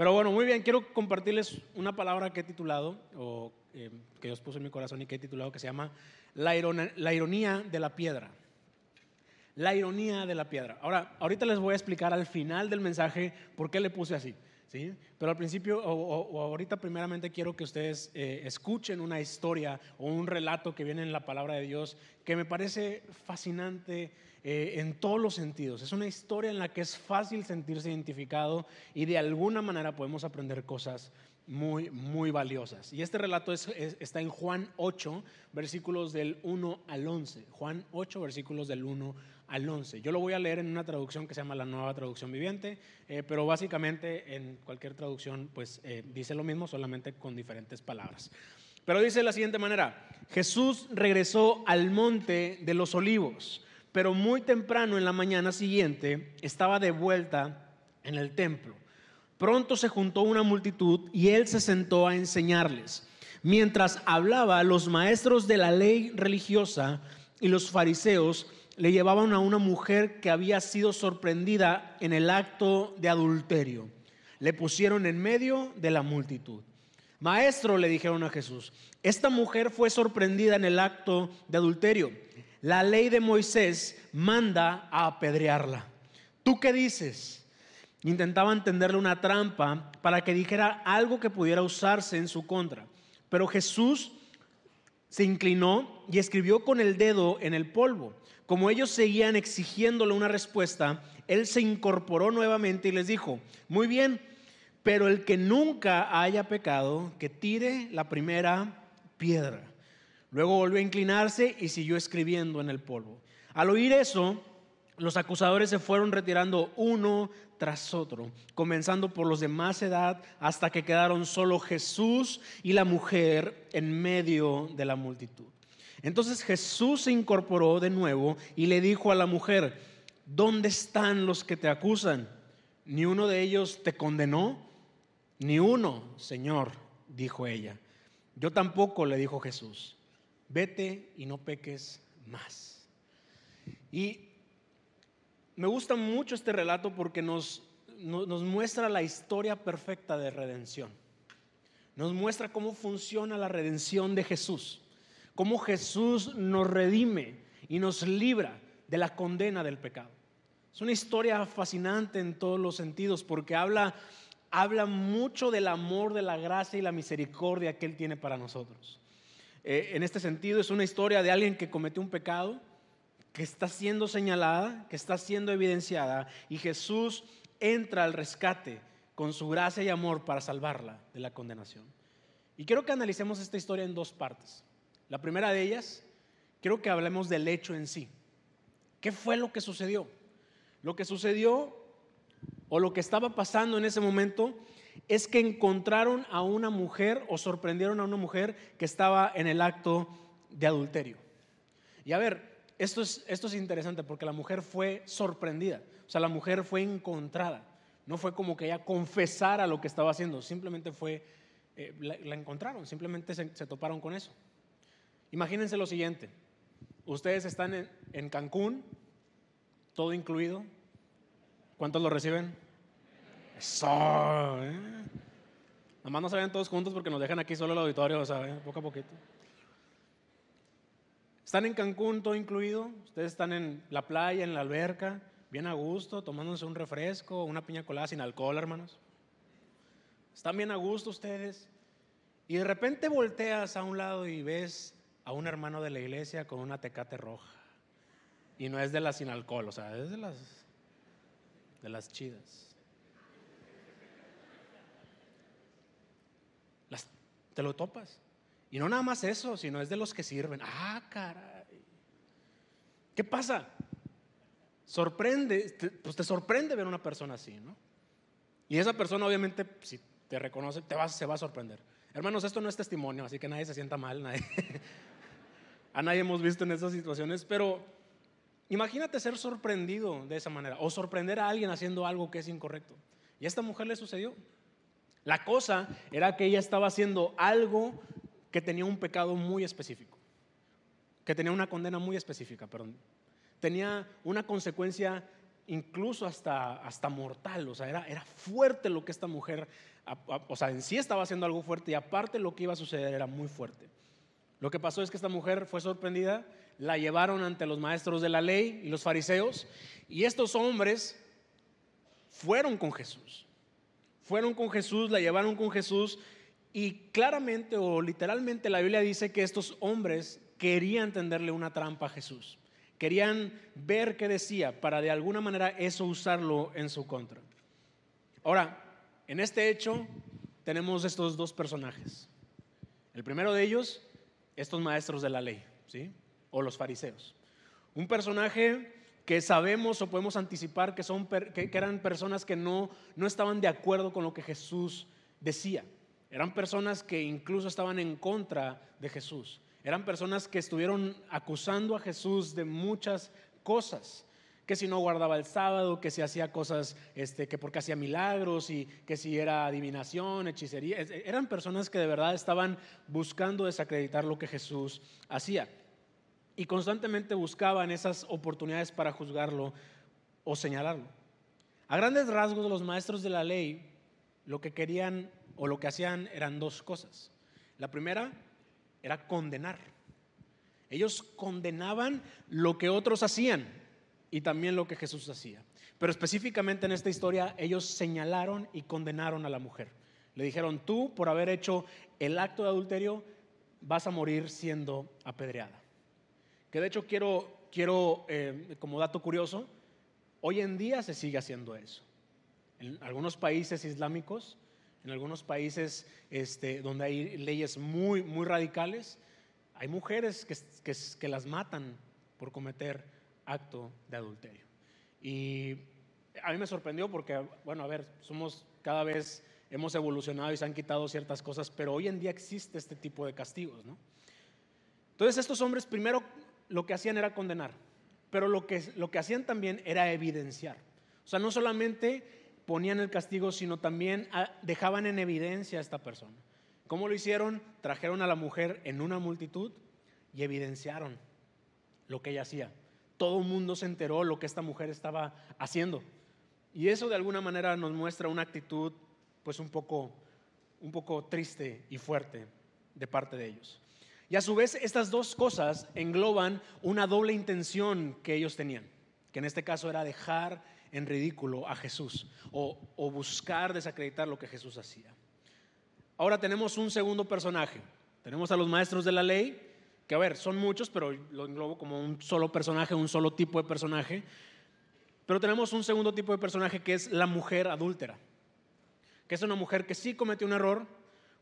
Pero bueno, muy bien, quiero compartirles una palabra que he titulado, o eh, que Dios puso en mi corazón y que he titulado, que se llama la, la ironía de la piedra. La ironía de la piedra. Ahora, ahorita les voy a explicar al final del mensaje por qué le puse así. ¿sí? Pero al principio, o, ahorita primeramente quiero que ustedes eh, escuchen una historia o un relato que viene en la palabra de Dios que me parece fascinante eh, en todos los sentidos. Es una historia en la que es fácil sentirse identificado y de alguna manera podemos aprender cosas muy, muy valiosas. Y este relato está en Juan 8, versículos del 1 al 11. Juan 8, versículos del 1 al 11. Yo lo voy a leer en una traducción que se llama la nueva traducción viviente, eh, pero básicamente en cualquier traducción pues eh, dice lo mismo, solamente con diferentes palabras. Pero dice de la siguiente manera, Jesús regresó al monte de los olivos, pero muy temprano en la mañana siguiente estaba de vuelta en el templo. Pronto se juntó una multitud y él se sentó a enseñarles. Mientras hablaba, los maestros de la ley religiosa y los fariseos le llevaban a una mujer que había sido sorprendida en el acto de adulterio. Le pusieron en medio de la multitud. Maestro, le dijeron a Jesús, esta mujer fue sorprendida en el acto de adulterio. La ley de Moisés manda a apedrearla. ¿Tú qué dices? Intentaba tenderle una trampa para que dijera algo que pudiera usarse en su contra. Pero Jesús se inclinó y escribió con el dedo en el polvo. Como ellos seguían exigiéndole una respuesta, él se incorporó nuevamente y les dijo, muy bien, pero el que nunca haya pecado, que tire la primera piedra. Luego volvió a inclinarse y siguió escribiendo en el polvo. Al oír eso, los acusadores se fueron retirando uno tras otro, comenzando por los de más edad hasta que quedaron solo Jesús y la mujer en medio de la multitud. Entonces Jesús se incorporó de nuevo y le dijo a la mujer, ¿dónde están los que te acusan? ¿Ni uno de ellos te condenó? Ni uno, Señor, dijo ella. Yo tampoco, le dijo Jesús. Vete y no peques más. Y me gusta mucho este relato porque nos, nos, muestra la historia perfecta de redención. Nos muestra cómo funciona la redención de Jesús, cómo Jesús nos redime y nos libra de la condena del pecado. Es una historia fascinante en todos los sentidos porque habla, habla mucho del amor, de la gracia y la misericordia que Él tiene para nosotros. Eh, en este sentido es una historia de alguien que cometió un pecado, que está siendo señalada, que está siendo evidenciada, y Jesús entra al rescate con su gracia y amor para salvarla de la condenación. Y quiero que analicemos esta historia en dos partes. La primera de ellas, quiero que hablemos del hecho en sí. ¿Qué fue lo que sucedió? Lo que sucedió o lo que estaba pasando en ese momento es que encontraron a una mujer o sorprendieron a una mujer que estaba en el acto de adulterio. Y a ver, esto es, interesante porque la mujer fue sorprendida, o sea, la mujer fue encontrada. No fue como que ella confesara lo que estaba haciendo, simplemente fue, eh, la, encontraron, simplemente se, toparon con eso. Imagínense lo siguiente, ustedes están en, en Cancún, todo incluido, ¿cuántos lo reciben? Eso, ¿eh? Nada más no se ven todos juntos porque nos dejan aquí solo el auditorio, ¿saben? Poco a poquito. Están en Cancún, todo incluido. Ustedes están en la playa, en la alberca, bien a gusto, tomándose un refresco, una piña colada sin alcohol, hermanos. Están bien a gusto ustedes. Y de repente volteas a un lado y ves a un hermano de la iglesia con una tecate roja. Y no es de las sin alcohol, o sea, es de las, de las chidas. Las, lo topas. Y no nada más eso, sino es de los que sirven. Ah, caray. ¿Qué pasa? Sorprende, pues te sorprende ver una persona así, ¿no? Y esa persona obviamente, si te reconoce, te va, se va a sorprender. Hermanos, esto no es testimonio, así que nadie se sienta mal, nadie. a nadie hemos visto en esas situaciones, pero imagínate ser sorprendido de esa manera, o sorprender a alguien haciendo algo que es incorrecto. Y a esta mujer le sucedió. La cosa era que ella estaba haciendo algo que tenía un pecado muy específico, que tenía una condena muy específica, perdón. Tenía una consecuencia incluso hasta, hasta mortal, o sea, era, era fuerte lo que esta mujer, o sea, en sí estaba haciendo algo fuerte y aparte lo que iba a suceder era muy fuerte. Lo que pasó es que esta mujer fue sorprendida, la llevaron ante los maestros de la ley y los fariseos, y estos hombres fueron con Jesús. Fueron con Jesús, la llevaron con Jesús, y claramente o literalmente la Biblia dice que estos hombres querían tenderle una trampa a Jesús. Querían ver qué decía para de alguna manera eso usarlo en su contra. Ahora, en este hecho tenemos estos dos personajes. El primero de ellos, estos maestros de la ley, ¿sí? O los fariseos. Un personaje que sabemos o podemos anticipar que, son, que, eran personas que no, no estaban de acuerdo con lo que Jesús decía. Eran personas que incluso estaban en contra de Jesús. Eran personas que estuvieron acusando a Jesús de muchas cosas, que si no guardaba el sábado, que si hacía cosas, este, que porque hacía milagros y que si era adivinación, hechicería. Eran personas que de verdad estaban buscando desacreditar lo que Jesús hacía. Y constantemente buscaban esas oportunidades para juzgarlo o señalarlo. A grandes rasgos, los maestros de la ley lo que querían o lo que hacían eran dos cosas. La primera, era condenar. Ellos condenaban lo que otros hacían y también lo que Jesús hacía. Pero específicamente en esta historia ellos señalaron y condenaron a la mujer. Le dijeron, tú por haber hecho el acto de adulterio vas a morir siendo apedreada. Que de hecho quiero, quiero eh, como dato curioso, hoy en día se sigue haciendo eso. En algunos países islámicos en algunos países este, donde hay leyes muy, muy radicales, hay mujeres que, que, las matan por cometer acto de adulterio. Y a mí me sorprendió porque, bueno, a ver, somos cada vez hemos evolucionado y se han quitado ciertas cosas, pero hoy en día existe este tipo de castigos, ¿no? Entonces estos hombres primero lo que hacían era condenar, pero lo que, lo que hacían también era evidenciar. O sea, no solamente ponían el castigo, sino también ah, dejaban en evidencia a esta persona. ¿Cómo lo hicieron? Trajeron a la mujer en una multitud y evidenciaron lo que ella hacía. Todo el mundo se enteró lo que esta mujer estaba haciendo. Y eso de alguna manera nos muestra una actitud pues un poco, un poco triste y fuerte de parte de ellos. Y a su vez estas dos cosas engloban una doble intención que ellos tenían, que en este caso era dejar en ridículo a Jesús o, buscar desacreditar lo que Jesús hacía. Ahora tenemos un segundo personaje. Tenemos a los maestros de la ley, que a ver, son muchos, pero lo englobo como un solo personaje, un solo tipo de personaje. Pero tenemos un segundo tipo de personaje que es la mujer adúltera, que es una mujer que sí cometió un error,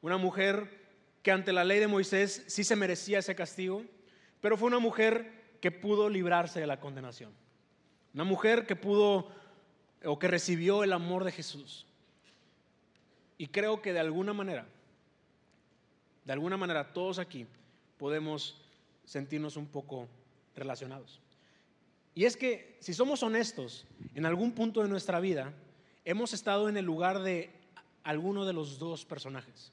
una mujer que ante la ley de Moisés sí se merecía ese castigo, pero fue una mujer que pudo librarse de la condenación. Una mujer que pudo o que recibió el amor de Jesús. Y creo que de alguna manera, de alguna manera todos aquí podemos sentirnos un poco relacionados. Y es que si somos honestos, en algún punto de nuestra vida hemos estado en el lugar de alguno de los dos personajes.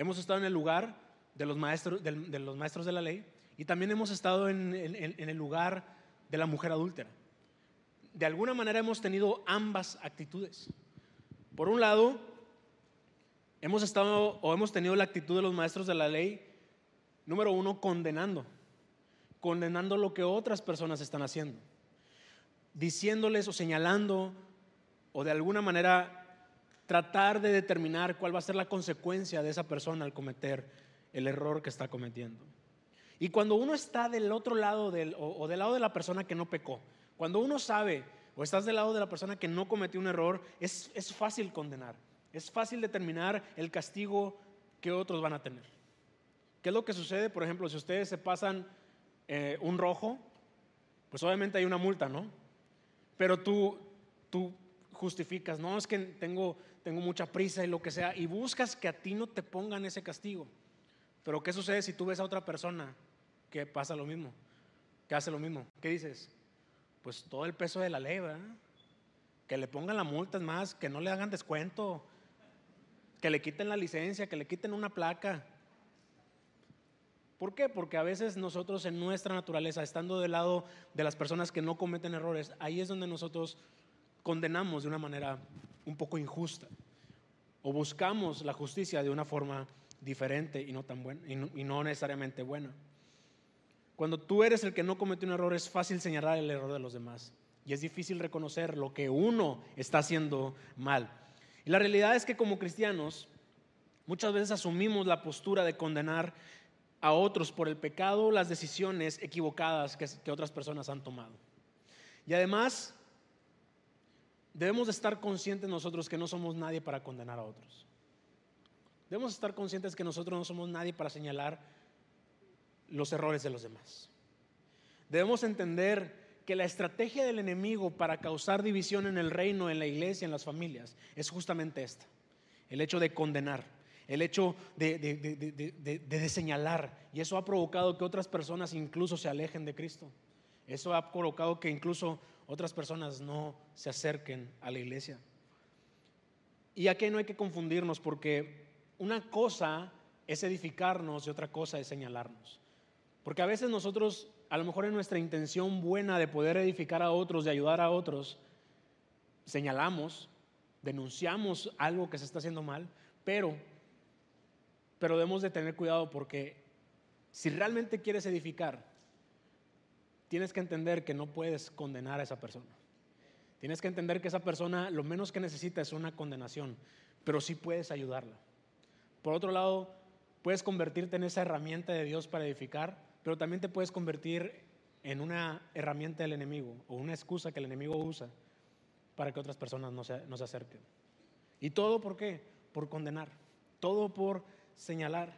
Hemos estado en el lugar de los maestros de, los maestros de la ley y también hemos estado en el lugar de la mujer adúltera de alguna manera hemos tenido ambas actitudes. Por un lado, hemos estado o hemos tenido la actitud de los maestros de la ley, número uno, condenando, condenando lo que otras personas están haciendo, diciéndoles o señalando o de alguna manera tratar de determinar cuál va a ser la consecuencia de esa persona al cometer el error que está cometiendo. Y cuando uno está del otro lado del, o del lado de la persona que no pecó, cuando uno sabe o estás del lado de la persona que no cometió un error, es, fácil condenar. Es fácil determinar el castigo que otros van a tener. ¿Qué es lo que sucede? Por ejemplo, si ustedes se pasan eh, un rojo, pues obviamente hay una multa, ¿no? Pero tú, tú justificas, no, es que tengo, tengo mucha prisa y lo que sea, y buscas que a ti no te pongan ese castigo. Pero ¿qué sucede si tú ves a otra persona que pasa lo mismo, que hace lo mismo? ¿Qué dices? pues todo el peso de la ley, ¿verdad? Que le pongan la multa, es más, que no le hagan descuento, que le quiten la licencia, que le quiten una placa. ¿Por qué? Porque a veces nosotros en nuestra naturaleza, estando del lado de las personas que no cometen errores, ahí es donde nosotros condenamos de una manera un poco injusta o buscamos la justicia de una forma diferente y no tan buena y no, necesariamente buena. Cuando tú eres el que no cometió un error es fácil señalar el error de los demás y es difícil reconocer lo que uno está haciendo mal. Y la realidad es que como cristianos muchas veces asumimos la postura de condenar a otros por el pecado las decisiones equivocadas que otras personas han tomado. Y además debemos estar conscientes nosotros que no somos nadie para condenar a otros. Debemos estar conscientes que nosotros no somos nadie para señalar los errores de los demás. Debemos entender que la estrategia del enemigo para causar división en el reino, en la iglesia, en las familias, es justamente esta. El hecho de condenar, el hecho de, de, señalar. Y eso ha provocado que otras personas incluso se alejen de Cristo. Eso ha provocado que incluso otras personas no se acerquen a la iglesia. Y aquí no hay que confundirnos porque una cosa es edificarnos y otra cosa es señalarnos. Porque a veces nosotros, a lo mejor en nuestra intención buena de poder edificar a otros, de ayudar a otros, señalamos, denunciamos algo que se está haciendo mal, pero, pero debemos de tener cuidado porque si realmente quieres edificar, tienes que entender que no puedes condenar a esa persona. Tienes que entender que esa persona lo menos que necesita es una condenación, pero sí puedes ayudarla. Por otro lado, puedes convertirte en esa herramienta de Dios para edificar, pero también te puedes convertir en una herramienta del enemigo o una excusa que el enemigo usa para que otras personas no se, no se acerquen. ¿Y todo por qué? Por condenar, todo por señalar.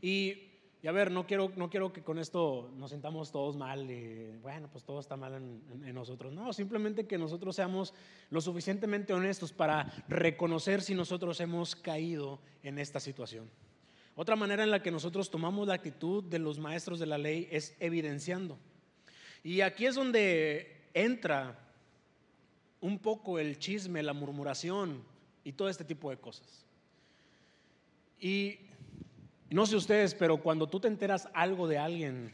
Y y a ver, no quiero, no quiero que con esto nos sintamos todos mal y bueno, pues todo está mal en, nosotros. No, simplemente que nosotros seamos lo suficientemente honestos para reconocer si nosotros hemos caído en esta situación. Otra manera en la que nosotros tomamos la actitud de los maestros de la ley es evidenciando. Y aquí es donde entra un poco el chisme, la murmuración y todo este tipo de cosas. Y no sé ustedes, pero cuando tú te enteras algo de alguien,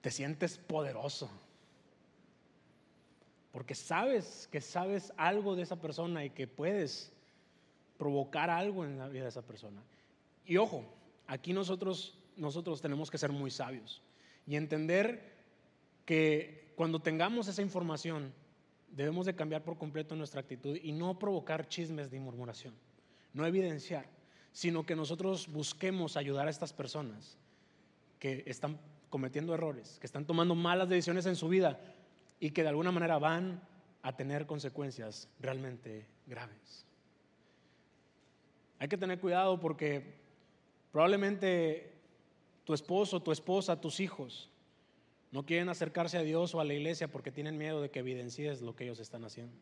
te sientes poderoso. Porque sabes que sabes algo de esa persona y que puedes provocar algo en la vida de esa persona. Y ojo, aquí nosotros, nosotros tenemos que ser muy sabios y entender que cuando tengamos esa información, debemos de cambiar por completo nuestra actitud y no provocar chismes de murmuración, no evidenciar sino que nosotros busquemos ayudar a estas personas que están cometiendo errores, que están tomando malas decisiones en su vida y que de alguna manera van a tener consecuencias realmente graves. Hay que tener cuidado porque probablemente tu esposo, tu esposa, tus hijos no quieren acercarse a Dios o a la iglesia porque tienen miedo de que evidencies lo que ellos están haciendo.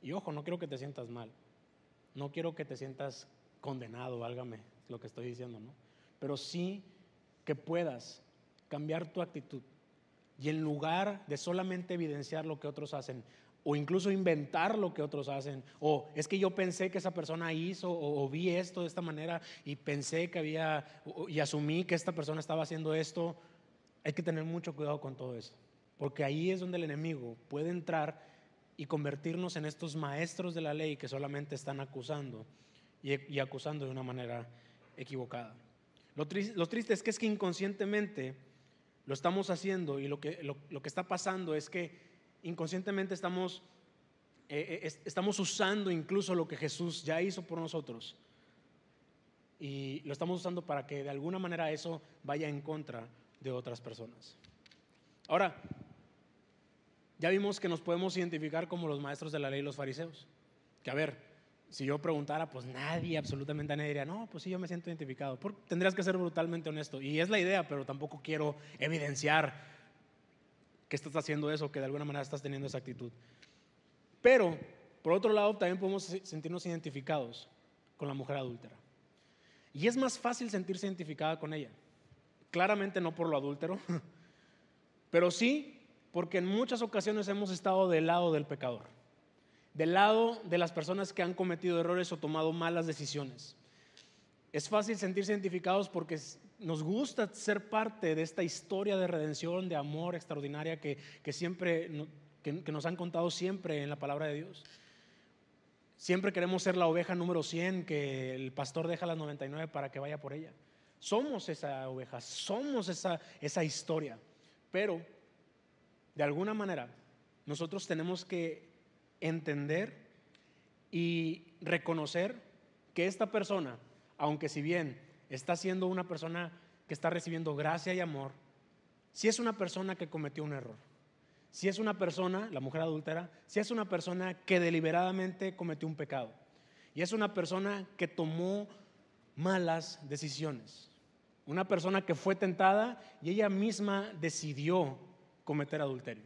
Y ojo, no quiero que te sientas mal no quiero que te sientas condenado, válgame lo que estoy diciendo, ¿no? Pero sí que puedas cambiar tu actitud y en lugar de solamente evidenciar lo que otros hacen, o incluso inventar lo que otros hacen, o es que yo pensé que esa persona hizo, o, vi esto de esta manera, y pensé que había, y asumí que esta persona estaba haciendo esto, hay que tener mucho cuidado con todo eso, porque ahí es donde el enemigo puede entrar y convertirnos en estos maestros de la ley que solamente están acusando y, acusando de una manera equivocada. Lo, triste es que es que inconscientemente lo estamos haciendo y lo que, lo, que está pasando es que inconscientemente estamos, eh, eh, estamos usando incluso lo que Jesús ya hizo por nosotros y lo estamos usando para que de alguna manera eso vaya en contra de otras personas. Ahora, ya vimos que nos podemos identificar como los maestros de la ley, los fariseos. Que a ver, si yo preguntara, pues nadie, absolutamente nadie diría, no, pues sí, yo me siento identificado. tendrías que ser brutalmente honesto. Y es la idea, pero tampoco quiero evidenciar que estás haciendo eso, que de alguna manera estás teniendo esa actitud. Pero, por otro lado, también podemos sentirnos identificados con la mujer adúltera. Y es más fácil sentirse identificada con ella. Claramente no por lo adúltero, pero sí porque en muchas ocasiones hemos estado del lado del pecador, del lado de las personas que han cometido errores o tomado malas decisiones. Es fácil sentirse identificados porque, nos gusta ser parte de esta historia de redención, de amor extraordinaria que, siempre, que, nos han contado siempre en la palabra de Dios. Siempre queremos ser la oveja número 100, que el pastor deja las 99 para que vaya por ella. Somos esa oveja, somos esa, esa historia. Pero, de alguna manera, nosotros tenemos que entender y reconocer que esta persona, aunque si bien está siendo una persona que está recibiendo gracia y amor, si es una persona que cometió un error, si es una persona, la mujer adúltera, si es una persona que deliberadamente cometió un pecado y es una persona que tomó malas decisiones, una persona que fue tentada y ella misma decidió cometer adulterio.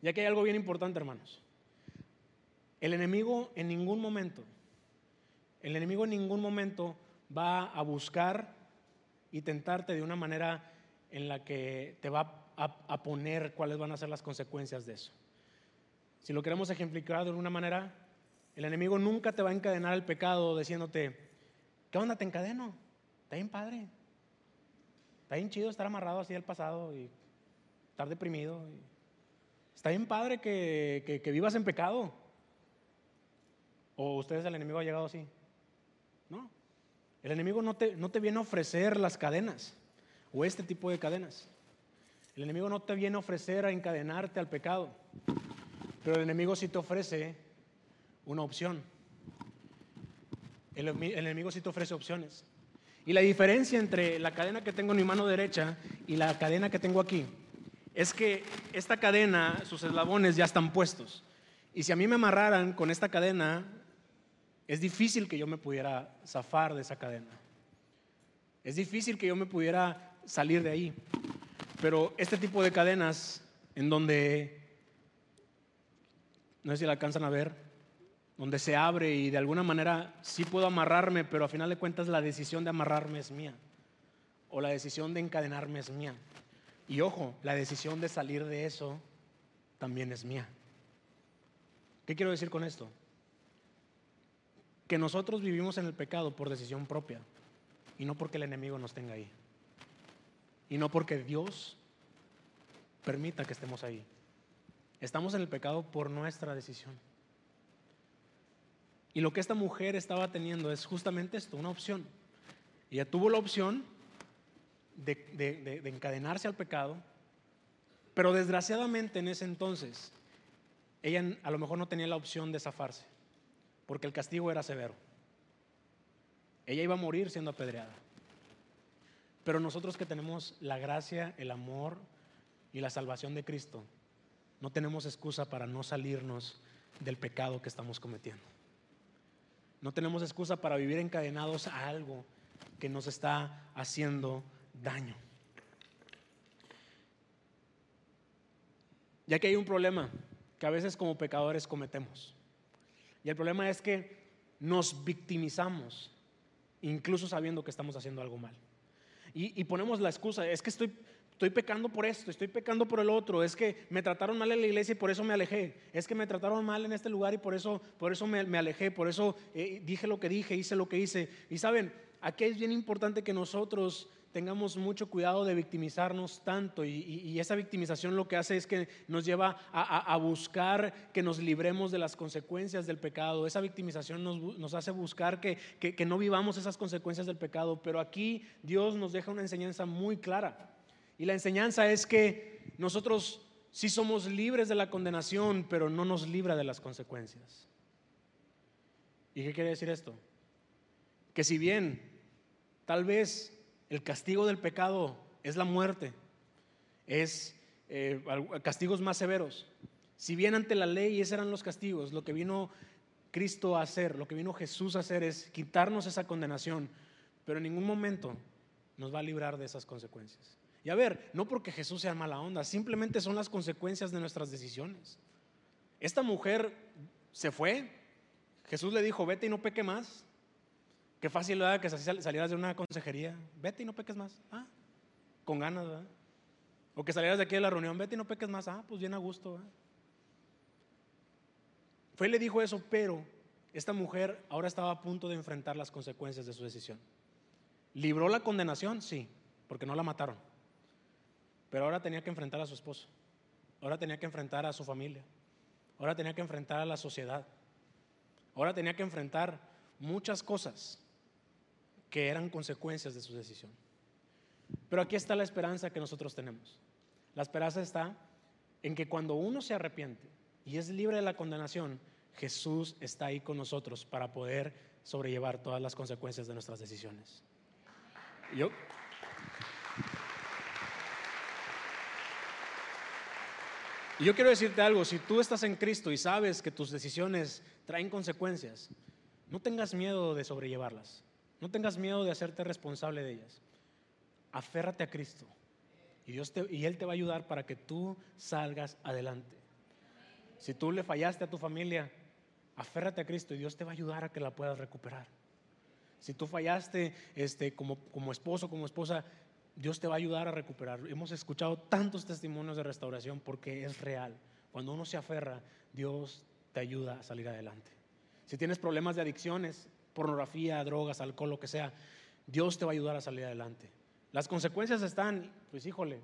Ya que hay algo bien importante, hermanos. El enemigo en ningún momento, el enemigo en ningún momento va a buscar y tentarte de una manera en la que te va a, poner cuáles van a ser las consecuencias de eso. Si lo queremos ejemplificar de alguna manera, el enemigo nunca te va a encadenar al pecado diciéndote, ¿qué onda te encadeno? Está bien padre. Está bien chido estar amarrado así al pasado y estar deprimido. Está bien padre que, que vivas en pecado. ¿O ustedes el enemigo ha llegado así? No. El enemigo no te, no te viene a ofrecer las cadenas o este tipo de cadenas. El enemigo no te viene a ofrecer a encadenarte al pecado, pero el enemigo sí te ofrece una opción. El, enemigo sí te ofrece opciones. Y la diferencia entre la cadena que tengo en mi mano derecha y la cadena que tengo aquí es que esta cadena, sus eslabones ya están puestos. Y si a mí me amarraran con esta cadena, es difícil que yo me pudiera zafar de esa cadena. Es difícil que yo me pudiera salir de ahí. Pero este tipo de cadenas en donde, no sé si la alcanzan a ver, donde se abre y de alguna manera sí puedo amarrarme, pero a final de cuentas la decisión de amarrarme es mía. O la decisión de encadenarme es mía. Y ojo, la decisión de salir de eso también es mía. ¿Qué quiero decir con esto? que nosotros vivimos en el pecado por decisión propia y no porque el enemigo nos tenga ahí. Y no porque Dios permita que estemos ahí. Estamos en el pecado por nuestra decisión. Y lo que esta mujer estaba teniendo es justamente esto, una opción. Ella tuvo la opción de, de, encadenarse al pecado, pero desgraciadamente en ese entonces ella a lo mejor no tenía la opción de zafarse porque el castigo era severo. Ella iba a morir siendo apedreada. Pero nosotros que tenemos la gracia, el amor y la salvación de Cristo, no tenemos excusa para no salirnos del pecado que estamos cometiendo. No tenemos excusa para vivir encadenados a algo que nos está haciendo daño. Ya que hay un problema que a veces como pecadores cometemos. Y el problema es que nos victimizamos, incluso sabiendo que estamos haciendo algo mal. Y, ponemos la excusa, es que estoy, estoy pecando por esto, estoy pecando por el otro, es que me trataron mal en la iglesia y por eso me alejé, es que me trataron mal en este lugar y por eso, por eso me, alejé, por eso eh, dije lo que dije, hice lo que hice. Y saben, aquí es bien importante que nosotros tengamos mucho cuidado de victimizarnos tanto y, esa victimización lo que hace es que nos lleva a, buscar que nos libremos de las consecuencias del pecado. Esa victimización nos, hace buscar que, que, no vivamos esas consecuencias del pecado, pero aquí Dios nos deja una enseñanza muy clara y la enseñanza es que nosotros sí somos libres de la condenación, pero no nos libra de las consecuencias. ¿Y qué quiere decir esto? Que si bien tal vez el castigo del pecado es la muerte, es eh, castigos más severos. Si bien ante la ley esos eran los castigos, lo que vino Cristo a hacer, lo que vino Jesús a hacer es quitarnos esa condenación, pero en ningún momento nos va a librar de esas consecuencias. Y a ver, no porque Jesús sea mala onda, simplemente son las consecuencias de nuestras decisiones. Esta mujer se fue, Jesús le dijo, vete y no peque más. Qué fácil era que salieras de una consejería, vete y no peques más. Ah, con ganas, ¿verdad? O que salieras de aquí de la reunión, vete y no peques más. Ah, pues bien a gusto, ¿verdad? Fue y le dijo eso, pero esta mujer ahora estaba a punto de enfrentar las consecuencias de su decisión. ¿Libró la condenación? Sí, porque no la mataron. Pero ahora tenía que enfrentar a su esposo. Ahora tenía que enfrentar a su familia. Ahora tenía que enfrentar a la sociedad. Ahora tenía que enfrentar muchas cosas que eran consecuencias de su decisión. Pero aquí está la esperanza que nosotros tenemos. La esperanza está en que cuando uno se arrepiente y es libre de la condenación, Jesús está ahí con nosotros para poder sobrellevar todas las consecuencias de nuestras decisiones. Yo, y yo quiero decirte algo, si tú estás en Cristo y sabes que tus decisiones traen consecuencias, no tengas miedo de sobrellevarlas, no tengas miedo de hacerte responsable de ellas. Aférrate a Cristo y, Dios y Él te va a ayudar para que tú salgas adelante. Si tú le fallaste a tu familia, aférrate a Cristo y Dios te va a ayudar a que la puedas recuperar. Si tú fallaste este, como, como esposo, como esposa, Dios te va a ayudar a recuperar. Hemos escuchado tantos testimonios de restauración porque es real. Cuando uno se aferra, Dios te ayuda a salir adelante. Si tienes problemas de adicciones, pornografía, drogas, alcohol, lo que sea, Dios te va a ayudar a salir adelante. Las consecuencias están, pues híjole,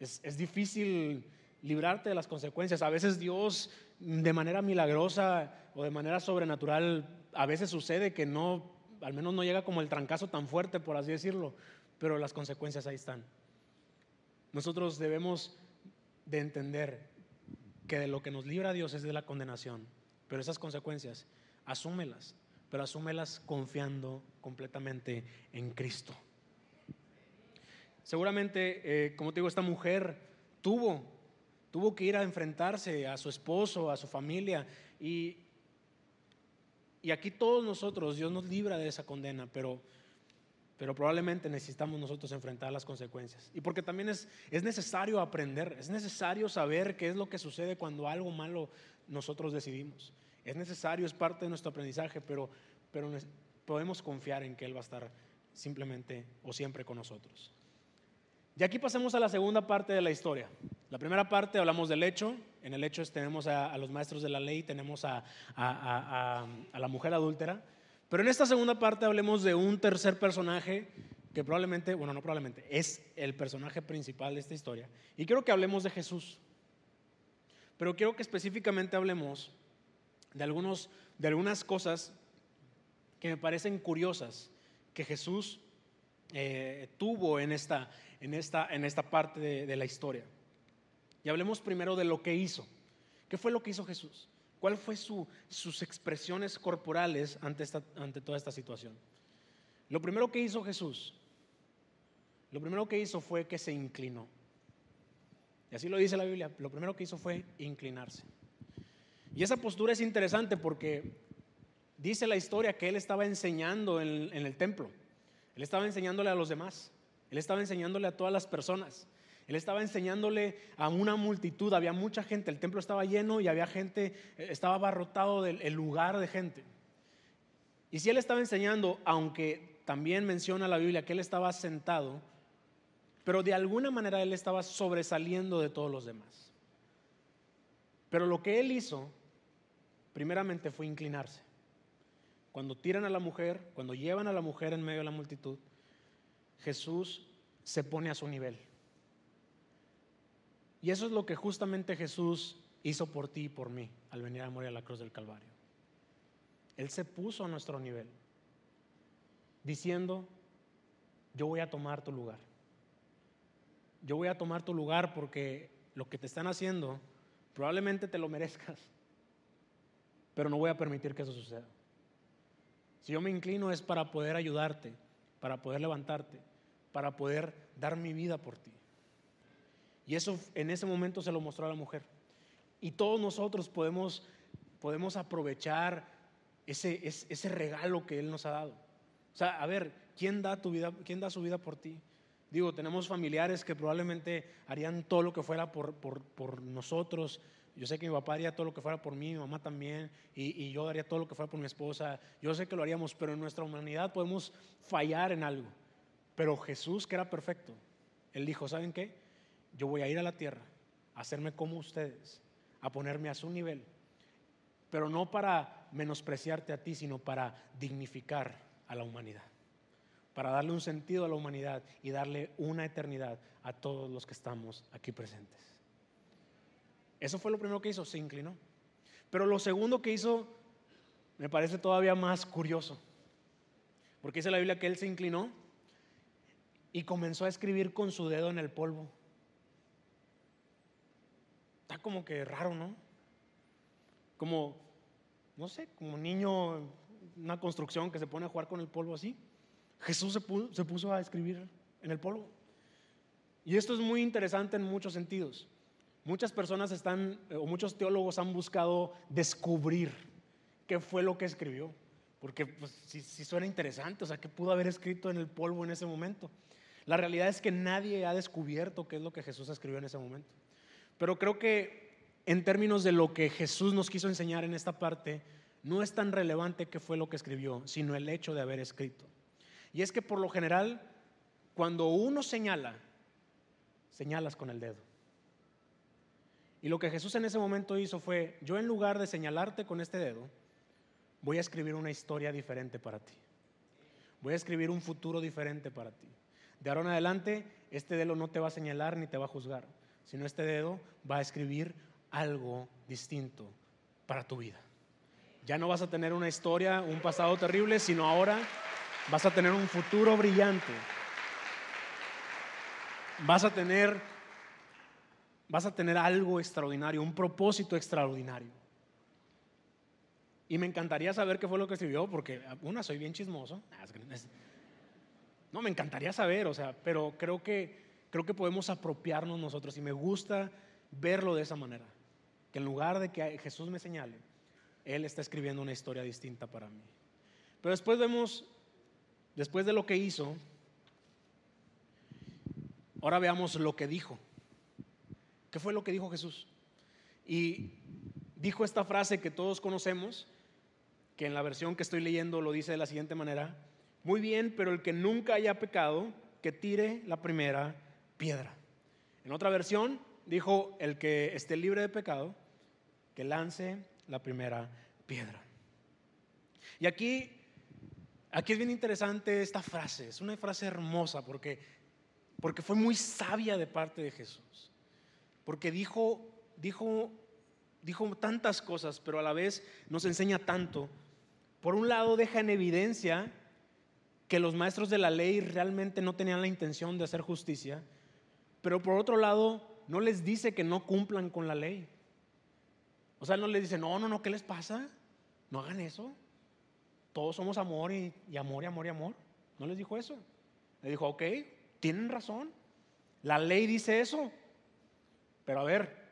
es, es difícil librarte de las consecuencias. A veces Dios de manera milagrosa o de manera sobrenatural, a veces sucede que no, al menos no llega como el trancazo tan fuerte, por así decirlo, pero las consecuencias ahí están. Nosotros debemos de entender que de lo que nos libra Dios es de la condenación, pero esas consecuencias, asúmelas, pero asúmelas confiando completamente en Cristo. Seguramente, eh, como te digo, esta mujer tuvo, tuvo que ir a enfrentarse a su esposo, a su familia, y, y aquí todos nosotros, Dios nos libra de esa condena, pero pero probablemente necesitamos nosotros enfrentar las consecuencias. Y porque también es, es necesario aprender, es necesario saber qué es lo que sucede cuando algo malo nosotros decidimos. Es necesario, es parte de nuestro aprendizaje, pero, pero podemos confiar en que Él va a estar simplemente o siempre con nosotros. Y aquí pasemos a la segunda parte de la historia. La primera parte hablamos del hecho. En el hecho tenemos a, los maestros de la ley, tenemos a, a, a la mujer adúltera. Pero en esta segunda parte hablemos de un tercer personaje que probablemente, bueno, no probablemente, es el personaje principal de esta historia. Y quiero que hablemos de Jesús. Pero quiero que específicamente hablemos de, algunos, de algunas cosas que me parecen curiosas que Jesús eh, tuvo en esta, en, esta, en esta parte de, de la historia. Y hablemos primero de lo que hizo. ¿Qué fue lo que hizo Jesús? ¿Cuál fue sus expresiones corporales ante, ante toda esta situación? Lo primero que hizo Jesús, lo primero que hizo fue que se inclinó. Y así lo dice la Biblia, lo primero que hizo fue inclinarse. Y esa postura es interesante porque dice la historia que él estaba enseñando en, el templo. Él estaba enseñándole a los demás. Él estaba enseñándole a todas las personas. Él estaba enseñándole a una multitud, había mucha gente, el templo estaba lleno y había gente, eh, estaba abarrotado del lugar de gente. Y si él estaba enseñando, aunque también menciona la Biblia que él estaba sentado, pero de alguna manera él estaba sobresaliendo de todos los demás. Pero lo que él hizo, primeramente fue inclinarse. Cuando tiran a la mujer, cuando llevan a la mujer en medio de la multitud, Jesús se pone a su nivel. Y eso es lo que justamente Jesús hizo por ti y por mí al venir a morir a la cruz del Calvario. Él se puso a nuestro nivel, diciendo, yo voy a tomar tu lugar. Yo voy a tomar tu lugar porque lo que te están haciendo probablemente te lo merezcas, pero no voy a permitir que eso suceda. Si yo me inclino es para poder ayudarte, para poder levantarte, para poder dar mi vida por ti. Y eso en ese momento se lo mostró a la mujer. Y todos nosotros podemos, podemos aprovechar ese, ese, regalo que Él nos ha dado. O sea, a ver, ¿quién da, tu vida, ¿quién da su vida por ti? Digo, tenemos familiares que probablemente harían todo lo que fuera por, por, por nosotros. Yo sé que mi papá haría todo lo que fuera por mí, mi mamá también, y, yo haría todo lo que fuera por mi esposa. Yo sé que lo haríamos, pero en nuestra humanidad podemos fallar en algo. Pero Jesús, que era perfecto, Él dijo, ¿saben qué? yo voy a ir a la tierra, a hacerme como ustedes, a ponerme a su nivel, pero no para menospreciarte a ti, sino para dignificar a la humanidad, para darle un sentido a la humanidad y darle una eternidad a todos los que estamos aquí presentes. Eso fue lo primero que hizo, se inclinó. Pero lo segundo que hizo me parece todavía más curioso, porque dice la Biblia que él se inclinó y comenzó a escribir con su dedo en el polvo. Está como que raro, ¿no? Como, no sé, como un niño, una construcción que se pone a jugar con el polvo así. Jesús se puso, se puso a escribir en el polvo. Y esto es muy interesante en muchos sentidos. Muchas personas están, eh, o muchos teólogos han buscado descubrir qué fue lo que escribió. Porque pues, si, si suena interesante, o sea, ¿qué pudo haber escrito en el polvo en ese momento? La realidad es que nadie ha descubierto qué es lo que Jesús escribió en ese momento. Pero creo que en términos de lo que Jesús nos quiso enseñar en esta parte, no es tan relevante qué fue lo que escribió, sino el hecho de haber escrito. Y es que por lo general, cuando uno señala, señalas con el dedo. Y lo que Jesús en ese momento hizo fue, yo en lugar de señalarte con este dedo, voy a escribir una historia diferente para ti. Voy a escribir un futuro diferente para ti. De ahora en adelante, este dedo no te va a señalar ni te va a juzgar, sino este dedo va a escribir algo distinto para tu vida. Ya no vas a tener una historia, un pasado terrible, sino ahora vas a tener un futuro brillante. Vas a tener vas a tener algo extraordinario, un propósito extraordinario. Y me encantaría saber qué fue lo que escribió, porque una, soy bien chismoso. No, me encantaría saber, o sea, pero creo que, creo que podemos apropiarnos nosotros y me gusta verlo de esa manera. Que en lugar de que Jesús me señale, Él está escribiendo una historia distinta para mí. Pero después vemos, después de lo que hizo, ahora veamos lo que dijo. ¿Qué fue lo que dijo Jesús? Y dijo esta frase que todos conocemos, que en la versión que estoy leyendo lo dice de la siguiente manera, muy bien, pero el que nunca haya pecado, que tire la primera piedra. En otra versión dijo, el que esté libre de pecado, que lance la primera piedra. Y aquí, aquí es bien interesante esta frase, es una frase hermosa porque, porque fue muy sabia de parte de Jesús porque dijo, dijo, dijo tantas cosas, pero a la vez nos enseña tanto. Por un lado deja en evidencia que los maestros de la ley realmente no tenían la intención de hacer justicia, pero por otro lado no les dice que no cumplan con la ley. O sea, no les dice, no, no, no, ¿qué les pasa? No hagan eso. Todos somos amor y, y amor y amor y amor. No les dijo eso. Le dijo, ok, tienen razón. La ley dice eso. Pero a ver,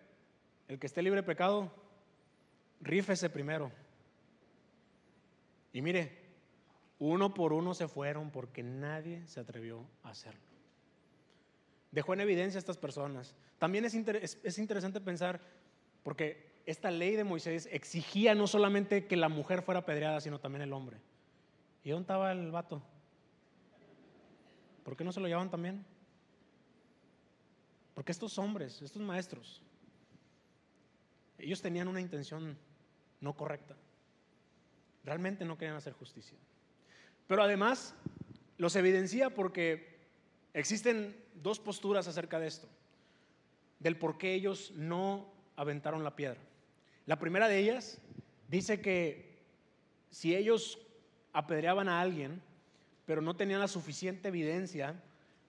el que esté libre de pecado, rífese primero. Y mire, uno por uno se fueron porque nadie se atrevió a hacerlo. Dejó en evidencia a estas personas. También es, es, interesante pensar, porque esta ley de Moisés exigía no solamente que la mujer fuera apedreada, sino también el hombre. ¿Y dónde estaba el vato? ¿Por qué no se lo llevaban también? Porque estos hombres, estos maestros, ellos tenían una intención no correcta. Realmente no querían hacer justicia. Pero además los evidencia porque existen dos posturas acerca de esto, del por qué ellos no aventaron la piedra. La primera de ellas dice que si ellos apedreaban a alguien, pero no tenían la suficiente evidencia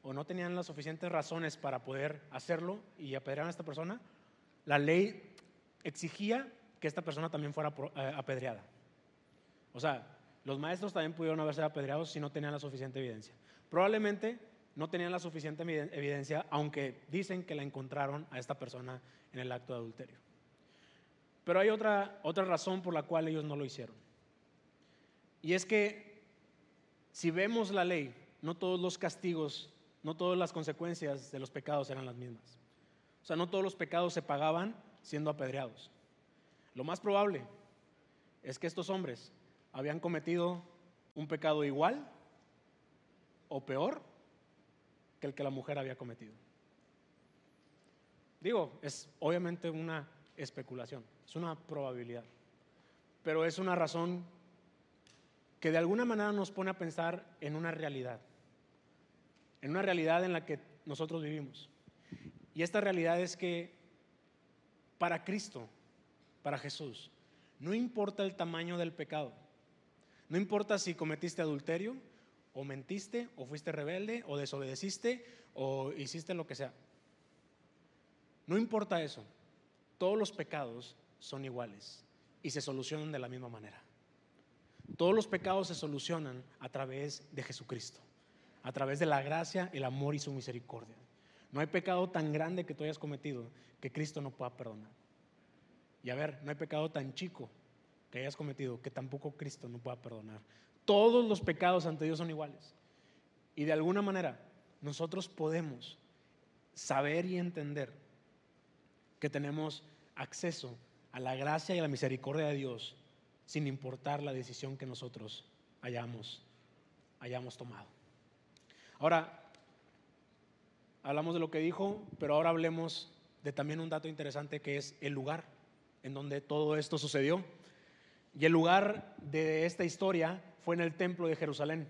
o no tenían las suficientes razones para poder hacerlo y apedrear a esta persona, la ley exigía que esta persona también fuera eh, apedreada. O sea, los maestros también pudieron haber sido apedreados si no tenían la suficiente evidencia. Probablemente no tenían la suficiente evidencia, aunque dicen que la encontraron a esta persona en el acto de adulterio. Pero hay otra, otra razón por la cual ellos no lo hicieron. Y es que si vemos la ley, no todos los castigos no todas las consecuencias de los pecados eran las mismas. O sea, no todos los pecados se pagaban siendo apedreados. Lo más probable es que estos hombres habían cometido un pecado igual o peor que el que la mujer había cometido. Digo, es obviamente una especulación, es una probabilidad, pero es una razón que de alguna manera nos pone a pensar en una realidad. En una realidad en la que nosotros vivimos. Y esta realidad es que para Cristo, para Jesús, no importa el tamaño del pecado, no importa si cometiste adulterio, o mentiste, o fuiste rebelde, o desobedeciste, o hiciste lo que sea. No importa eso. Todos los pecados son iguales y se solucionan de la misma manera. Todos los pecados se solucionan a través de Jesucristo, a través de la gracia, el amor y su misericordia. No hay pecado tan grande que tú hayas cometido que Cristo no pueda perdonar. Y a ver, no hay pecado tan chico que hayas cometido que tampoco Cristo no pueda perdonar. Todos los pecados ante Dios son iguales. Y de alguna manera nosotros podemos saber y entender que tenemos acceso a la gracia y a la misericordia de Dios sin importar la decisión que nosotros hayamos, hayamos tomado. Ahora, hablamos de lo que dijo, pero ahora hablemos de también un dato interesante que es el lugar en donde todo esto sucedió. Y el lugar de esta historia fue en el templo de Jerusalén.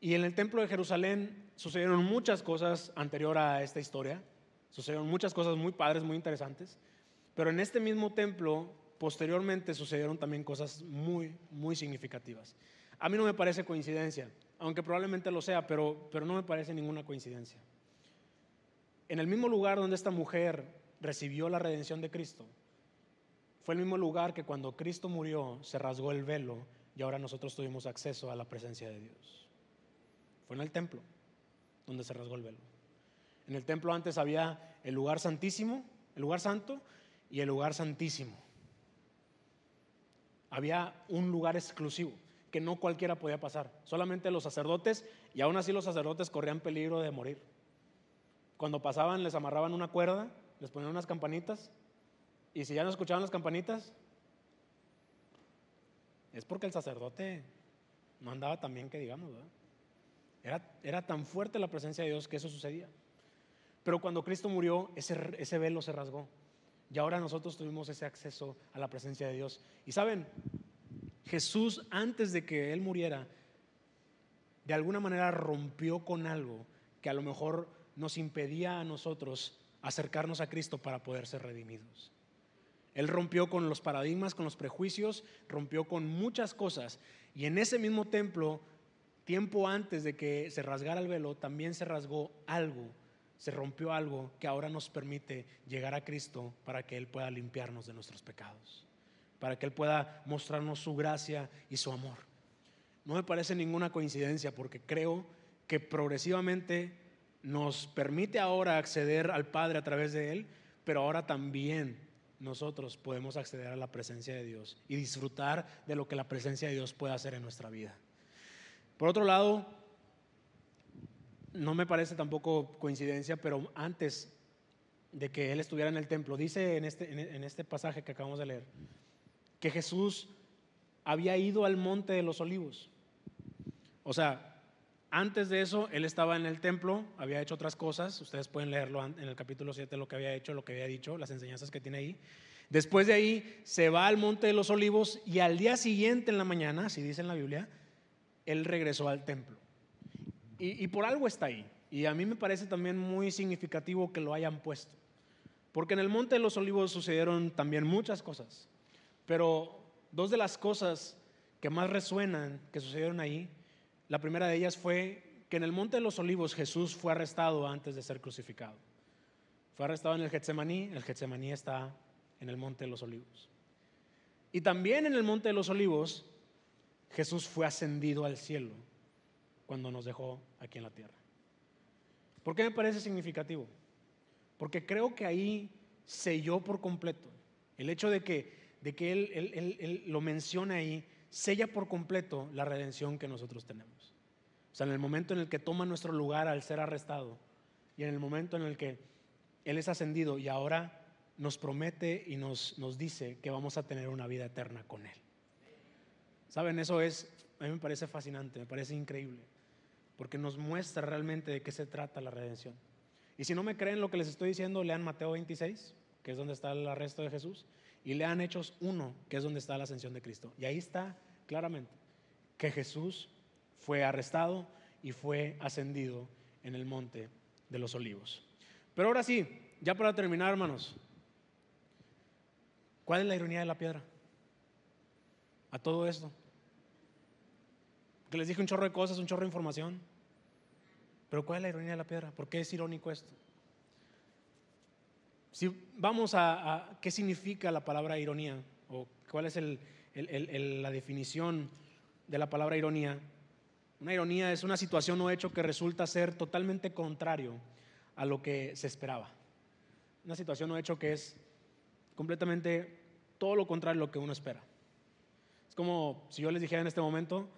Y en el templo de Jerusalén sucedieron muchas cosas anterior a esta historia. Sucedieron muchas cosas muy padres, muy interesantes. Pero en este mismo templo, posteriormente, sucedieron también cosas muy, muy significativas. A mí no me parece coincidencia, aunque probablemente lo sea, pero, pero no me parece ninguna coincidencia. En el mismo lugar donde esta mujer recibió la redención de Cristo, fue el mismo lugar que cuando Cristo murió se rasgó el velo y ahora nosotros tuvimos acceso a la presencia de Dios. Fue en el templo donde se rasgó el velo. En el templo antes había el lugar santísimo, el lugar santo y el lugar santísimo. Había un lugar exclusivo que no cualquiera podía pasar, solamente los sacerdotes y aún así los sacerdotes corrían peligro de morir. Cuando pasaban les amarraban una cuerda, les ponían unas campanitas y si ya no escuchaban las campanitas, es porque el sacerdote no andaba tan bien que digamos. Era, era tan fuerte la presencia de Dios que eso sucedía. Pero cuando Cristo murió, ese, ese velo se rasgó. Y ahora nosotros tuvimos ese acceso a la presencia de Dios. Y saben, Jesús antes de que Él muriera, de alguna manera rompió con algo que a lo mejor nos impedía a nosotros acercarnos a Cristo para poder ser redimidos. Él rompió con los paradigmas, con los prejuicios, rompió con muchas cosas. Y en ese mismo templo, tiempo antes de que se rasgara el velo, también se rasgó algo se rompió algo que ahora nos permite llegar a Cristo para que Él pueda limpiarnos de nuestros pecados, para que Él pueda mostrarnos su gracia y su amor. No me parece ninguna coincidencia porque creo que progresivamente nos permite ahora acceder al Padre a través de Él, pero ahora también nosotros podemos acceder a la presencia de Dios y disfrutar de lo que la presencia de Dios puede hacer en nuestra vida. Por otro lado, no me parece tampoco coincidencia, pero antes de que él estuviera en el templo, dice en este, en este pasaje que acabamos de leer, que Jesús había ido al monte de los olivos. O sea, antes de eso, él estaba en el templo, había hecho otras cosas, ustedes pueden leerlo en el capítulo 7, lo que había hecho, lo que había dicho, las enseñanzas que tiene ahí. Después de ahí, se va al monte de los olivos y al día siguiente en la mañana, si dice en la Biblia, él regresó al templo. Y, por algo está ahí. Y a mí me parece también muy significativo que lo hayan puesto. Porque en el Monte de los Olivos sucedieron también muchas cosas. Pero dos de las cosas que más resuenan que sucedieron ahí, la primera de ellas fue que en el Monte de los Olivos Jesús fue arrestado antes de ser crucificado. Fue arrestado en el Getsemaní, el Getsemaní está en el Monte de los Olivos. Y también en el Monte de los Olivos Jesús fue ascendido al cielo cuando nos dejó aquí en la tierra. ¿Por qué me parece significativo? Porque creo que ahí selló por completo. El hecho de que, de que él, él, lo menciona ahí, sella por completo la redención que nosotros tenemos. O sea, en el momento en el que toma nuestro lugar al ser arrestado y en el momento en el que Él es ascendido y ahora nos promete y nos, nos dice que vamos a tener una vida eterna con Él. ¿Saben? Eso es, a mí me parece fascinante, me parece increíble porque nos muestra realmente de qué se trata la redención. Y si no me creen lo que les estoy diciendo, lean Mateo 26, que es donde está el arresto de Jesús, y lean Hechos 1, que es donde está la ascensión de Cristo. Y ahí está claramente que Jesús fue arrestado y fue ascendido en el monte de los olivos. Pero ahora sí, ya para terminar, hermanos, ¿cuál es la ironía de la piedra? A todo esto. Que les dije un chorro de cosas, un chorro de información. Pero ¿cuál es la ironía de la piedra? ¿Por qué es irónico esto? Si vamos a, qué significa la palabra ironía o cuál es la definición de la palabra ironía, una ironía es una situación o hecho que resulta ser totalmente contrario a lo que se esperaba. Una situación o hecho que es completamente todo lo contrario a lo que uno espera. Es como si yo les dijera en este momento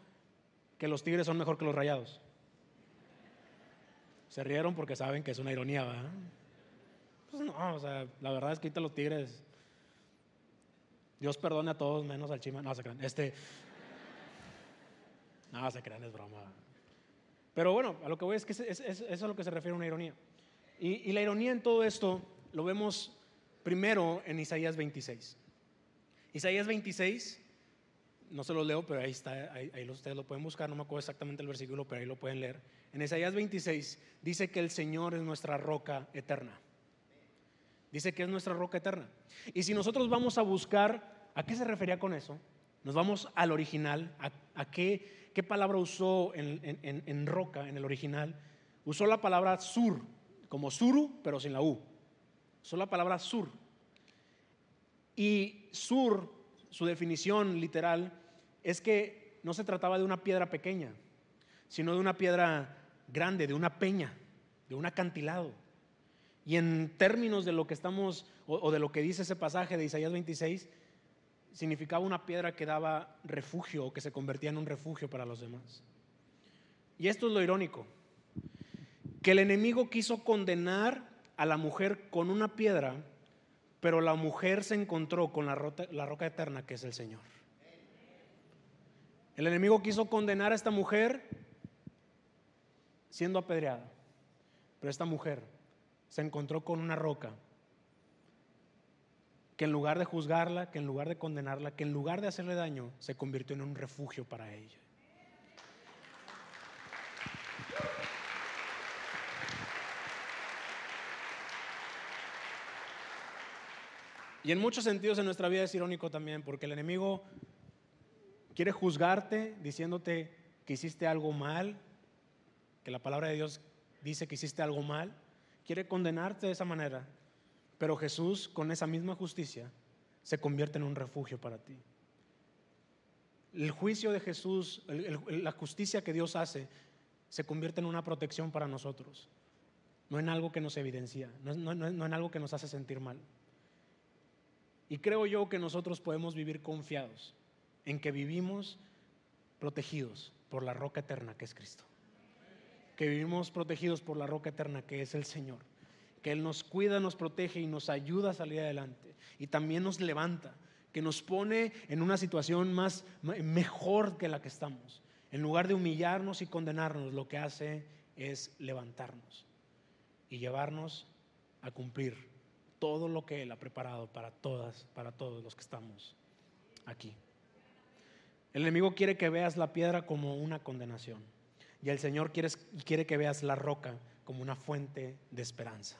que los tigres son mejor que los rayados. Se rieron porque saben que es una ironía, ¿verdad? Pues no, o sea, la verdad es que ahorita los tigres, Dios perdone a todos menos al chima. No, se crean. Este, no, se crean, es broma. Pero bueno, a lo que voy es que es, eso es a lo que se refiere una ironía. Y, la ironía en todo esto lo vemos primero en Isaías 26. Isaías 26, no se lo leo, pero ahí está, ahí, ustedes lo pueden buscar, no me acuerdo exactamente el versículo, pero ahí lo pueden leer. En Isaías 26 dice que el Señor es nuestra roca eterna. Dice que es nuestra roca eterna. Y si nosotros vamos a buscar, ¿a qué se refería con eso? Nos vamos al original, a, qué, qué, palabra usó en, en roca, en el original. Usó la palabra sur, como suru, pero sin la U. Usó la palabra sur. Y sur, su definición literal, es que no se trataba de una piedra pequeña, sino de una piedra grande, de una peña, de un acantilado. Y en términos de lo que estamos, o, de lo que dice ese pasaje de Isaías 26, significaba una piedra que daba refugio o que se convertía en un refugio para los demás. Y esto es lo irónico que el enemigo quiso condenar a la mujer con una piedra, pero la mujer se encontró con la, roca eterna que es el Señor. El enemigo quiso condenar a esta mujer siendo apedreada, pero esta mujer se encontró con una roca que en lugar de juzgarla, que en lugar de condenarla, que en lugar de hacerle daño, se convirtió en un refugio para ella. Y en muchos sentidos en nuestra vida es irónico también, porque el enemigo quiere juzgarte diciéndote que hiciste algo mal, que la palabra de Dios dice que hiciste algo mal, quiere condenarte de esa manera, pero Jesús con esa misma justicia se convierte en un refugio para ti. El juicio de Jesús, la justicia que Dios hace, se convierte en una protección para nosotros, no en algo que nos evidencia, no, no en algo que nos hace sentir mal. Y creo yo que nosotros podemos vivir confiados en que vivimos protegidos por la roca eterna que es Cristo. Que vivimos protegidos por la roca eterna que es el Señor. Que Él nos cuida, nos protege y nos ayuda a salir adelante. Y también nos levanta, que nos pone en una situación más mejor que la que estamos. En lugar de humillarnos y condenarnos, lo que hace es levantarnos y llevarnos a cumplir todo lo que Él ha preparado para todas, para todos los que estamos aquí. El enemigo quiere que veas la piedra como una condenación y el Señor quiere, que veas la roca como una fuente de esperanza.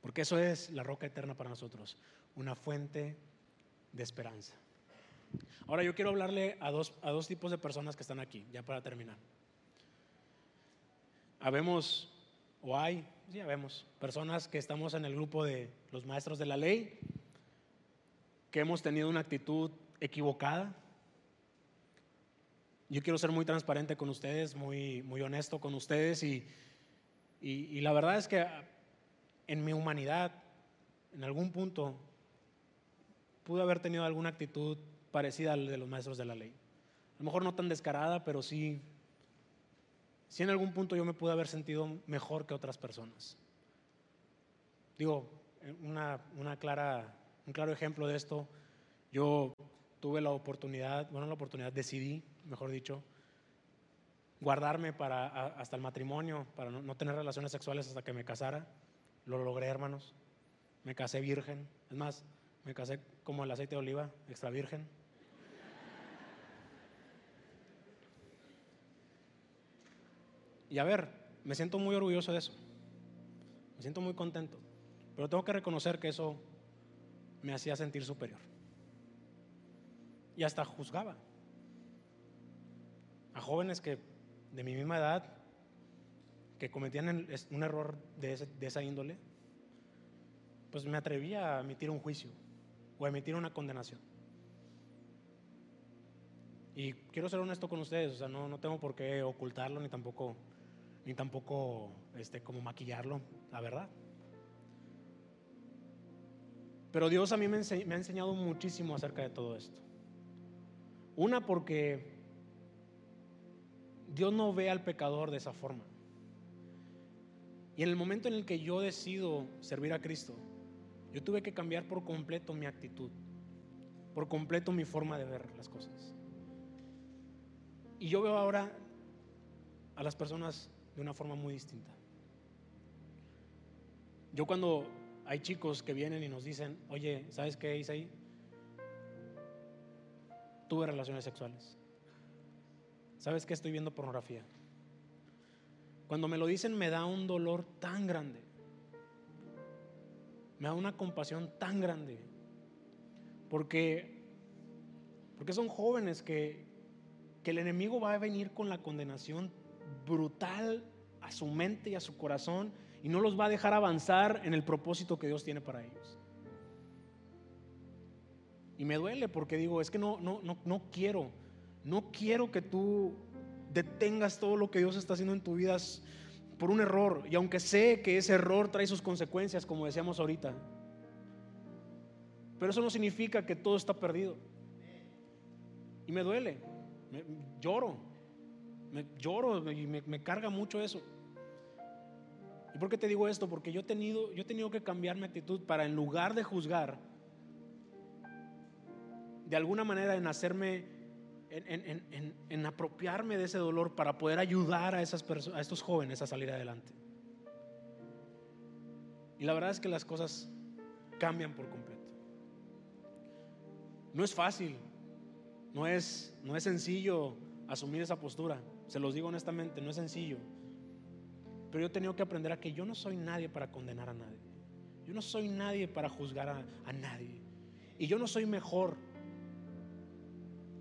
Porque eso es la roca eterna para nosotros, una fuente de esperanza. Ahora yo quiero hablarle a dos, a dos tipos de personas que están aquí, ya para terminar. Habemos o hay, ya vemos, personas que estamos en el grupo de los maestros de la ley, que hemos tenido una actitud equivocada. Yo quiero ser muy transparente con ustedes, muy, muy honesto con ustedes y, y, la verdad es que en mi humanidad, en algún punto, pude haber tenido alguna actitud parecida al de los maestros de la ley. A lo mejor no tan descarada, pero sí si en algún punto yo me pude haber sentido mejor que otras personas. Digo, una, clara, un claro ejemplo de esto, yo tuve la oportunidad, bueno, la oportunidad, decidí, mejor dicho, guardarme para, hasta el matrimonio, para no, tener relaciones sexuales hasta que me casara. Lo logré, hermanos. Me casé virgen. Es más, me casé como el aceite de oliva, extra virgen. Y a ver, me siento muy orgulloso de eso. Me siento muy contento. Pero tengo que reconocer que eso me hacía sentir superior. Y hasta juzgaba. Jóvenes que de mi misma edad, que cometían un error de, de esa índole, pues me atrevía a emitir un juicio o a emitir una condenación. Y quiero ser honesto con ustedes, o sea, no, no tengo por qué ocultarlo ni tampoco, ni tampoco este, como maquillarlo, la verdad. Pero Dios a mí me, ha enseñado muchísimo acerca de todo esto. Una porque Dios no ve al pecador de esa forma. Y en el momento en el que yo decido servir a Cristo, yo tuve que cambiar por completo mi actitud, por completo mi forma de ver las cosas. Y yo veo ahora a las personas de una forma muy distinta. Yo cuando hay chicos que vienen y nos dicen, oye, ¿sabes qué hice ahí? Tuve relaciones sexuales. ¿Sabes qué? Estoy viendo pornografía. Cuando me lo dicen me da un dolor tan grande. Me da una compasión tan grande. Porque, porque son jóvenes que, que el enemigo va a venir con la condenación brutal a su mente y a su corazón y no los va a dejar avanzar en el propósito que Dios tiene para ellos. Y me duele porque digo, es que no, no, no, no quiero, no quiero que tú detengas todo lo que Dios está haciendo en tu vida por un error. Y aunque sé que ese error trae sus consecuencias, como decíamos ahorita, pero eso no significa que todo está perdido. Y me duele, lloro, me lloro y me carga mucho eso. ¿Y por qué te digo esto? Porque yo he tenido, yo he tenido que cambiar mi actitud para en lugar de juzgar, de alguna manera en hacerme, en, apropiarme de ese dolor para poder ayudar a, esas a estos jóvenes a salir adelante. Y la verdad es que las cosas cambian por completo. No es fácil, no es, no es sencillo asumir esa postura, se los digo honestamente, no es sencillo. Pero yo he tenido que aprender a que yo no soy nadie para condenar a nadie. Yo no soy nadie para juzgar a, nadie. Y yo no soy mejor.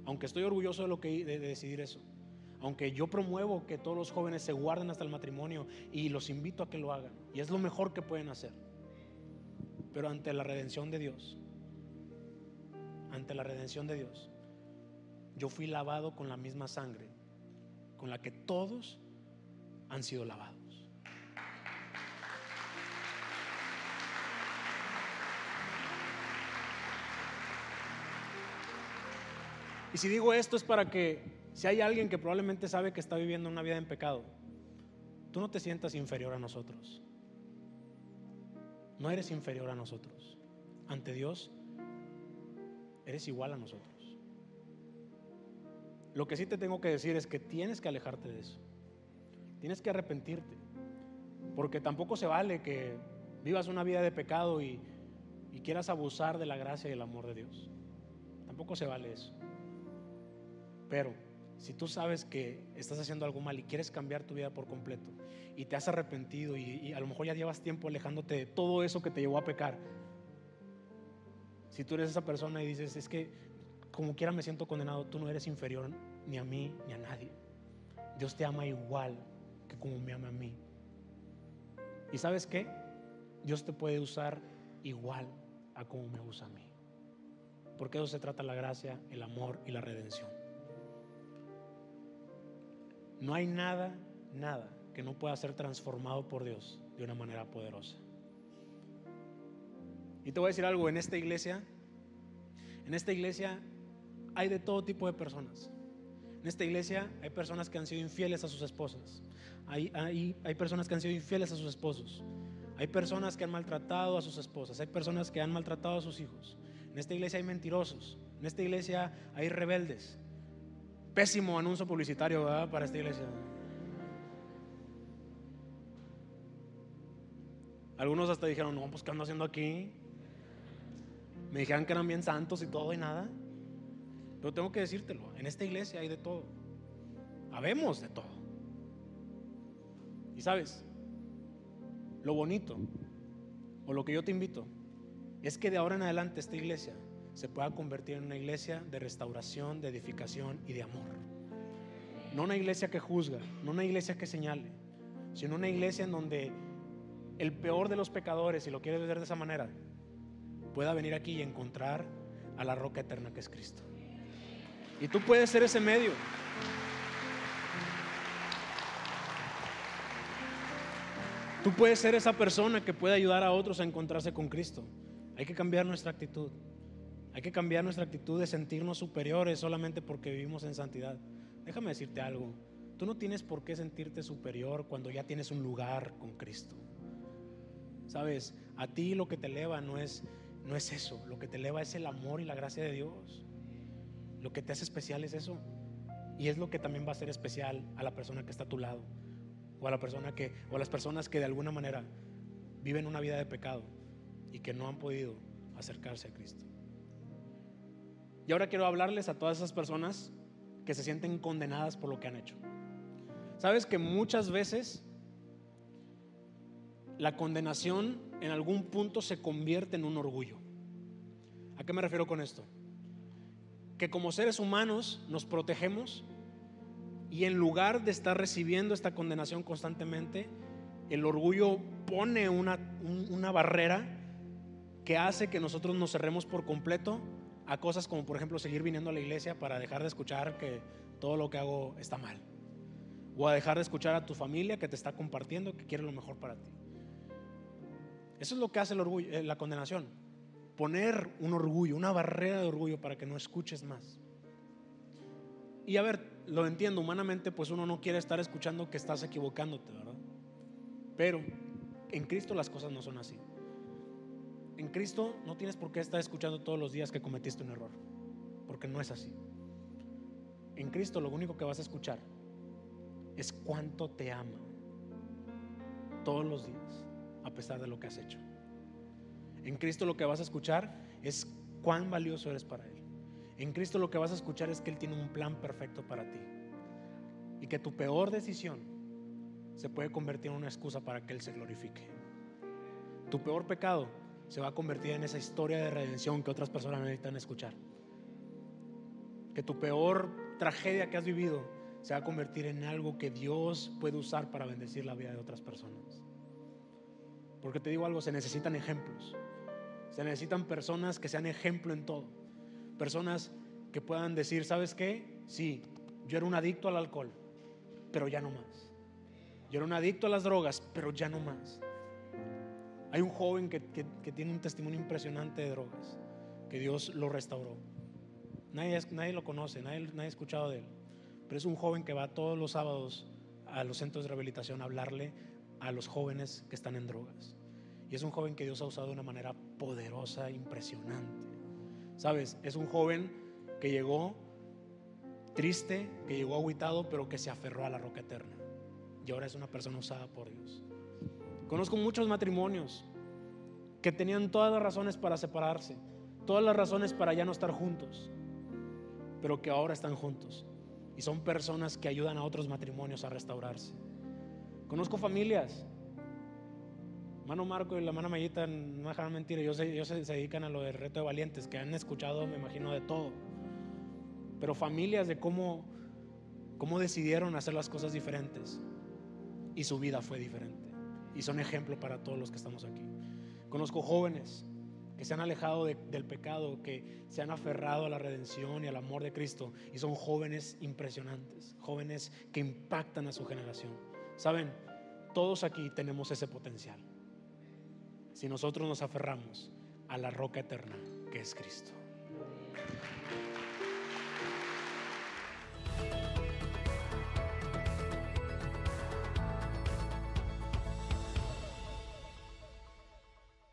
Aunque estoy orgulloso de, lo que, de decidir eso. Aunque yo promuevo que todos los jóvenes se guarden hasta el matrimonio y los invito a que lo hagan. Y es lo mejor que pueden hacer. Pero ante la redención de Dios, ante la redención de Dios, yo fui lavado con la misma sangre con la que todos han sido lavados. Y si digo esto es para que si hay alguien que probablemente sabe que está viviendo una vida en pecado, tú no te sientas inferior a nosotros. No eres inferior a nosotros. Ante Dios, eres igual a nosotros. Lo que sí te tengo que decir es que tienes que alejarte de eso. Tienes que arrepentirte. Porque tampoco se vale que vivas una vida de pecado y, y quieras abusar de la gracia y el amor de Dios. Tampoco se vale eso. Pero si tú sabes que estás haciendo algo mal y quieres cambiar tu vida por completo y te has arrepentido y, a lo mejor ya llevas tiempo alejándote de todo eso que te llevó a pecar, si tú eres esa persona y dices, es que como quiera me siento condenado, tú no eres inferior ni a mí ni a nadie. Dios te ama igual que como me ama a mí. ¿Y sabes qué? Dios te puede usar igual a como me usa a mí. Porque eso se trata la gracia, el amor y la redención. No hay nada, nada que no pueda ser transformado por Dios de una manera poderosa. Y te voy a decir algo, en esta iglesia, en esta iglesia hay de todo tipo de personas. En esta iglesia hay personas que han sido infieles a sus esposas. Hay, hay, hay, personas que han sido infieles a sus esposos. Hay personas que han maltratado a sus esposas. Hay personas que han maltratado a sus hijos. En esta iglesia hay mentirosos. En esta iglesia hay rebeldes. Pésimo anuncio publicitario para esta iglesia. Algunos hasta dijeron, no, pues ¿qué ando haciendo aquí? Me dijeron que eran bien santos y todo y nada. Pero tengo que decírtelo, en esta iglesia hay de todo. Habemos de todo. Y sabes, lo bonito, o lo que yo te invito, es que de ahora en adelante esta iglesia se pueda convertir en una iglesia de restauración, de edificación y de amor. No una iglesia que juzga, no una iglesia que señale, sino una iglesia en donde el peor de los pecadores, si lo quieres ver de esa manera, pueda venir aquí y encontrar a la roca eterna que es Cristo. Y tú puedes ser ese medio. Tú puedes ser esa persona que puede ayudar a otros a encontrarse con Cristo. Hay que cambiar nuestra actitud. Hay que cambiar nuestra actitud de sentirnos superiores solamente porque vivimos en santidad. Déjame decirte algo. Tú no tienes por qué sentirte superior cuando ya tienes un lugar con Cristo. Sabes, a ti lo que te eleva no es, no es eso. Lo que te eleva es el amor y la gracia de Dios. Lo que te hace especial es eso. Y es lo que también va a ser especial a la persona que está a tu lado. O a la persona que, o a las personas que de alguna manera viven una vida de pecado y que no han podido acercarse a Cristo. Y ahora quiero hablarles a todas esas personas que se sienten condenadas por lo que han hecho. Sabes que muchas veces la condenación en algún punto se convierte en un orgullo. ¿A qué me refiero con esto? Que como seres humanos nos protegemos y en lugar de estar recibiendo esta condenación constantemente, el orgullo pone una, una barrera que hace que nosotros nos cerremos por completo a cosas como por ejemplo seguir viniendo a la iglesia para dejar de escuchar que todo lo que hago está mal. O a dejar de escuchar a tu familia que te está compartiendo que quiere lo mejor para ti. Eso es lo que hace el orgullo, eh, la condenación. Poner un orgullo, una barrera de orgullo para que no escuches más. Y a ver, lo entiendo, humanamente pues uno no quiere estar escuchando que estás equivocándote, ¿verdad? Pero en Cristo las cosas no son así. En Cristo no tienes por qué estar escuchando todos los días que cometiste un error, porque no es así. En Cristo lo único que vas a escuchar es cuánto te ama todos los días a pesar de lo que has hecho. En Cristo lo que vas a escuchar es cuán valioso eres para Él. En Cristo lo que vas a escuchar es que Él tiene un plan perfecto para ti. Y que tu peor decisión se puede convertir en una excusa para que Él se glorifique. Tu peor pecado se va a convertir en esa historia de redención que otras personas necesitan escuchar. Que tu peor tragedia que has vivido se va a convertir en algo que Dios puede usar para bendecir la vida de otras personas. Porque te digo algo, se necesitan ejemplos. Se necesitan personas que sean ejemplo en todo. Personas que puedan decir, ¿sabes qué? Sí, yo era un adicto al alcohol, pero ya no más. Yo era un adicto a las drogas, pero ya no más. Hay un joven que, tiene un testimonio impresionante de drogas, que Dios lo restauró. Nadie, nadie lo conoce, nadie, nadie ha escuchado de él, pero es un joven que va todos los sábados a los centros de rehabilitación a hablarle a los jóvenes que están en drogas. Y es un joven que Dios ha usado de una manera poderosa, impresionante. Sabes, es un joven que llegó triste, que llegó aguitado, pero que se aferró a la roca eterna. Y ahora es una persona usada por Dios. Conozco muchos matrimonios que tenían todas las razones para separarse, todas las razones para ya no estar juntos, pero que ahora están juntos. Y son personas que ayudan a otros matrimonios a restaurarse. Conozco familias. Mano Marco y la mano Mayita no dejan mentir, ellos, ellos se, se dedican a lo del reto de valientes, que han escuchado, me imagino, de todo. Pero familias de cómo, cómo decidieron hacer las cosas diferentes y su vida fue diferente. Y son ejemplo para todos los que estamos aquí. Conozco jóvenes que se han alejado del pecado, que se han aferrado a la redención y al amor de Cristo. Y son jóvenes impresionantes, jóvenes que impactan a su generación. Saben, todos aquí tenemos ese potencial. Si nosotros nos aferramos a la roca eterna que es Cristo.